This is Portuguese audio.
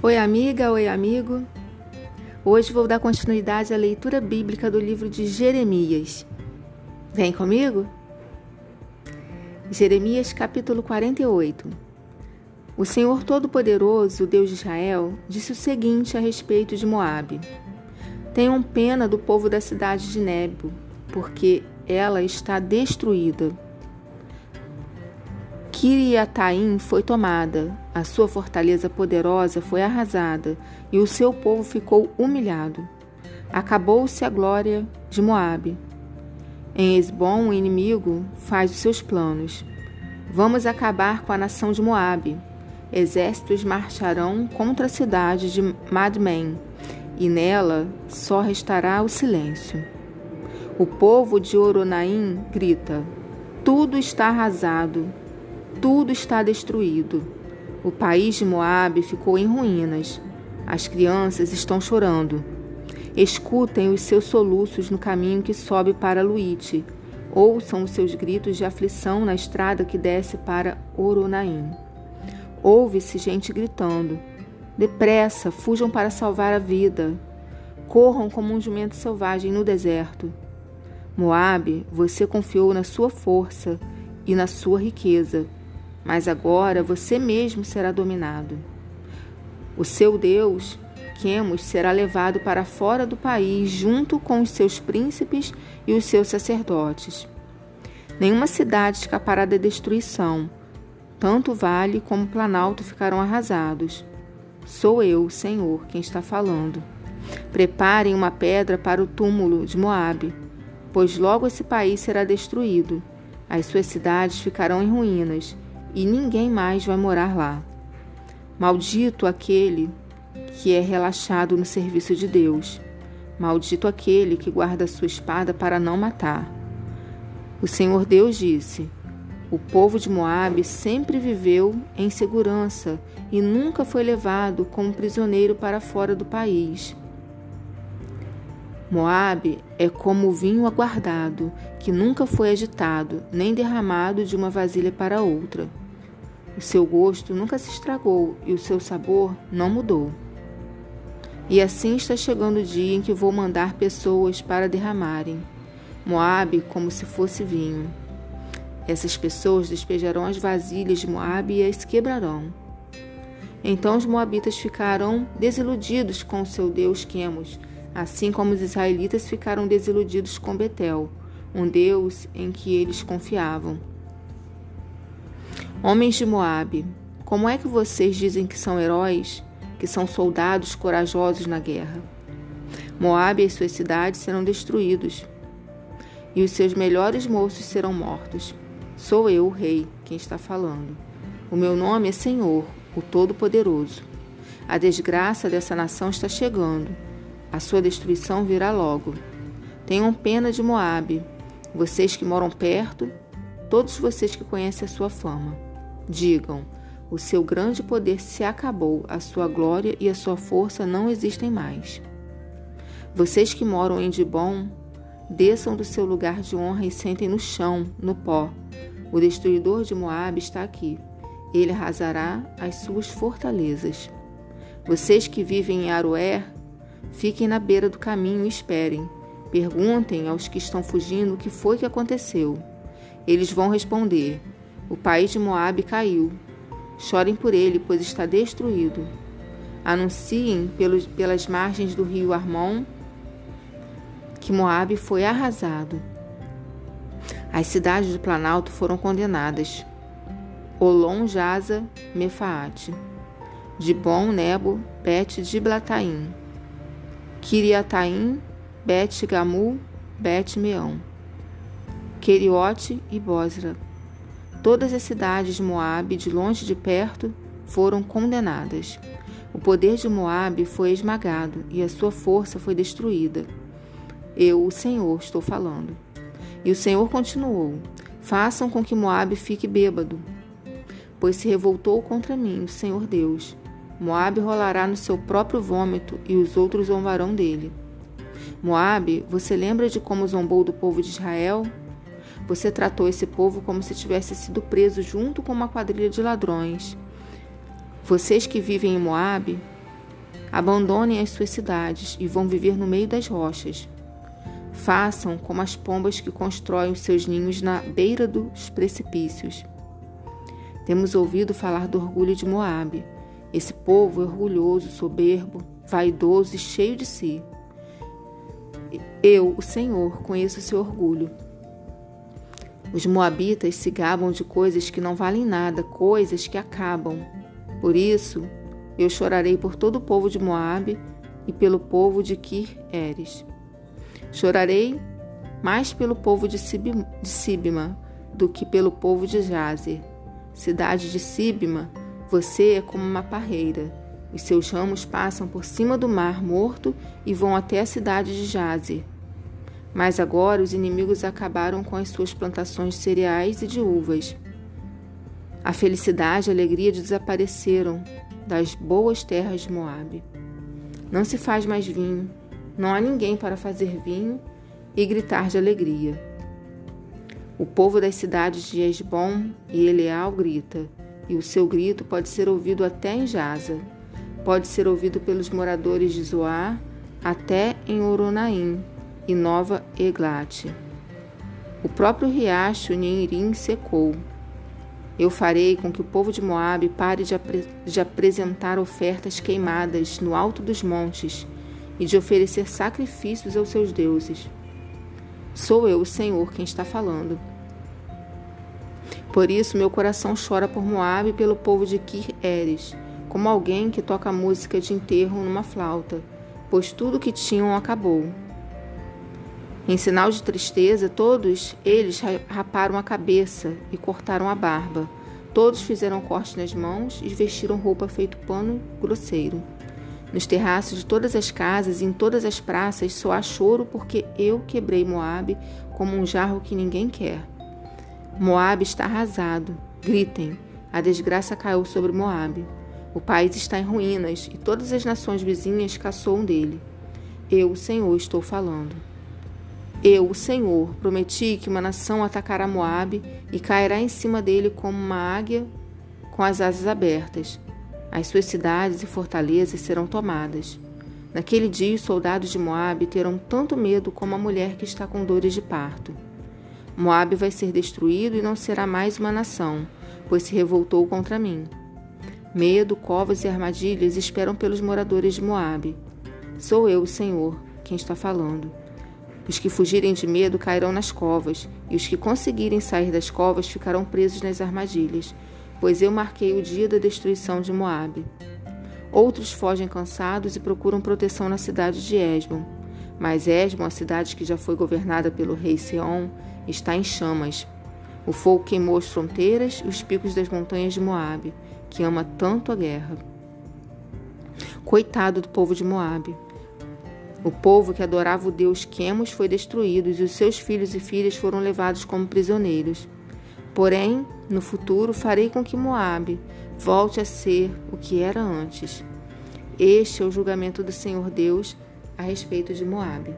Oi, amiga, oi, amigo. Hoje vou dar continuidade à leitura bíblica do livro de Jeremias. Vem comigo? Jeremias capítulo 48. O Senhor Todo-Poderoso, Deus de Israel, disse o seguinte a respeito de Moabe: Tenham pena do povo da cidade de Nebo, porque ela está destruída. Kiriataim foi tomada, a sua fortaleza poderosa foi arrasada, e o seu povo ficou humilhado. Acabou-se a glória de Moabe. Em Esbom, o inimigo faz os seus planos. Vamos acabar com a nação de Moabe. Exércitos marcharão contra a cidade de Madmen, e nela só restará o silêncio. O povo de Oronaim grita: Tudo está arrasado, tudo está destruído. O país de Moabe ficou em ruínas. As crianças estão chorando. Escutem os seus soluços no caminho que sobe para Luíte. Ouçam os seus gritos de aflição na estrada que desce para Oronaim. Ouve-se gente gritando: Depressa, fujam para salvar a vida. Corram como um jumento selvagem no deserto. Moabe, você confiou na sua força e na sua riqueza mas agora você mesmo será dominado. O seu Deus, Quemos, será levado para fora do país junto com os seus príncipes e os seus sacerdotes. Nenhuma cidade escapará da destruição. Tanto o vale como o planalto ficarão arrasados. Sou eu, Senhor, quem está falando. Preparem uma pedra para o túmulo de Moabe, pois logo esse país será destruído. As suas cidades ficarão em ruínas e ninguém mais vai morar lá. Maldito aquele que é relaxado no serviço de Deus. Maldito aquele que guarda sua espada para não matar. O Senhor Deus disse: O povo de Moabe sempre viveu em segurança e nunca foi levado como prisioneiro para fora do país. Moabe é como o vinho aguardado, que nunca foi agitado, nem derramado de uma vasilha para outra. O seu gosto nunca se estragou e o seu sabor não mudou. E assim está chegando o dia em que vou mandar pessoas para derramarem Moabe como se fosse vinho. Essas pessoas despejarão as vasilhas de Moabe e as quebrarão. Então os moabitas ficarão desiludidos com o seu Deus Quemos, assim como os israelitas ficaram desiludidos com Betel, um Deus em que eles confiavam. Homens de Moabe, como é que vocês dizem que são heróis, que são soldados corajosos na guerra? Moabe e suas cidades serão destruídos, e os seus melhores moços serão mortos. Sou eu, o rei, quem está falando. O meu nome é Senhor, o Todo-Poderoso. A desgraça dessa nação está chegando a sua destruição virá logo. Tenham pena de Moabe, vocês que moram perto, todos vocês que conhecem a sua fama. Digam: o seu grande poder se acabou, a sua glória e a sua força não existem mais. Vocês que moram em Dibon, desçam do seu lugar de honra e sentem no chão, no pó. O destruidor de Moabe está aqui. Ele arrasará as suas fortalezas. Vocês que vivem em Aroer, Fiquem na beira do caminho e esperem. Perguntem aos que estão fugindo o que foi que aconteceu. Eles vão responder: O país de Moabe caiu. Chorem por ele, pois está destruído. Anunciem pelos, pelas margens do rio Armon que Moabe foi arrasado. As cidades do Planalto foram condenadas. Olom, Jaza, Mefaate. Dibon, Nebo, Bet, Diblataim. Kiriataim, Bet Gamu, Bet Meão, Queriote e Bosra. Todas as cidades de Moabe, de longe e de perto, foram condenadas. O poder de Moabe foi esmagado e a sua força foi destruída. Eu, o Senhor, estou falando. E o Senhor continuou: Façam com que Moabe fique bêbado, pois se revoltou contra mim, o Senhor Deus. Moabe rolará no seu próprio vômito e os outros zombarão dele. Moabe, você lembra de como zombou do povo de Israel? Você tratou esse povo como se tivesse sido preso junto com uma quadrilha de ladrões. Vocês que vivem em Moabe, Abandonem as suas cidades e vão viver no meio das rochas. Façam como as pombas que constroem os seus ninhos na beira dos precipícios. Temos ouvido falar do orgulho de Moabe. Esse povo é orgulhoso, soberbo, vaidoso e cheio de si. Eu, o Senhor, conheço o seu orgulho. Os moabitas se gabam de coisas que não valem nada, coisas que acabam. Por isso, eu chorarei por todo o povo de Moabe e pelo povo de Kir-Eres. Chorarei mais pelo povo de Sibima do que pelo povo de Jazer. Cidade de Sibima, você é como uma parreira. Os seus ramos passam por cima do mar morto e vão até a cidade de Jazer. Mas agora os inimigos acabaram com as suas plantações de cereais e de uvas. A felicidade e a alegria desapareceram das boas terras de Moabe. Não se faz mais vinho, não há ninguém para fazer vinho e gritar de alegria. O povo das cidades de Esbom e Eleal grita, e o seu grito pode ser ouvido até em Jaza, pode ser ouvido pelos moradores de Zoar até em Oronaim e Nova Eglate. O próprio riacho Nirim secou. Eu farei com que o povo de Moabe pare de, de apresentar ofertas queimadas no alto dos montes e de oferecer sacrifícios aos seus deuses. Sou eu, o Senhor, quem está falando. Por isso meu coração chora por Moabe e pelo povo de Kir-Eres, como alguém que toca música de enterro numa flauta, pois tudo que tinham acabou. Em sinal de tristeza, todos eles raparam a cabeça e cortaram a barba. Todos fizeram corte nas mãos e vestiram roupa feito pano grosseiro. Nos terraços de todas as casas e em todas as praças só há choro porque eu quebrei Moabe como um jarro que ninguém quer. Moabe está arrasado. Gritem. A desgraça caiu sobre Moabe. O país está em ruínas e todas as nações vizinhas caçoam dele. Eu, Senhor, estou falando. Eu, o Senhor, prometi que uma nação atacará Moabe e cairá em cima dele como uma águia com as asas abertas. As suas cidades e fortalezas serão tomadas. Naquele dia, os soldados de Moabe terão tanto medo como a mulher que está com dores de parto. Moabe vai ser destruído e não será mais uma nação, pois se revoltou contra mim. Medo, covas e armadilhas esperam pelos moradores de Moabe. Sou eu, o Senhor, quem está falando. Os que fugirem de medo cairão nas covas, e os que conseguirem sair das covas ficarão presos nas armadilhas, pois eu marquei o dia da destruição de Moabe. Outros fogem cansados e procuram proteção na cidade de Esbon. Mas Esbon, a cidade que já foi governada pelo rei Seom, está em chamas. O fogo queimou as fronteiras e os picos das montanhas de Moabe, que ama tanto a guerra. Coitado do povo de Moabe. O povo que adorava o deus Quemos foi destruído e os seus filhos e filhas foram levados como prisioneiros. Porém, no futuro farei com que Moabe volte a ser o que era antes. Este é o julgamento do Senhor Deus a respeito de Moabe.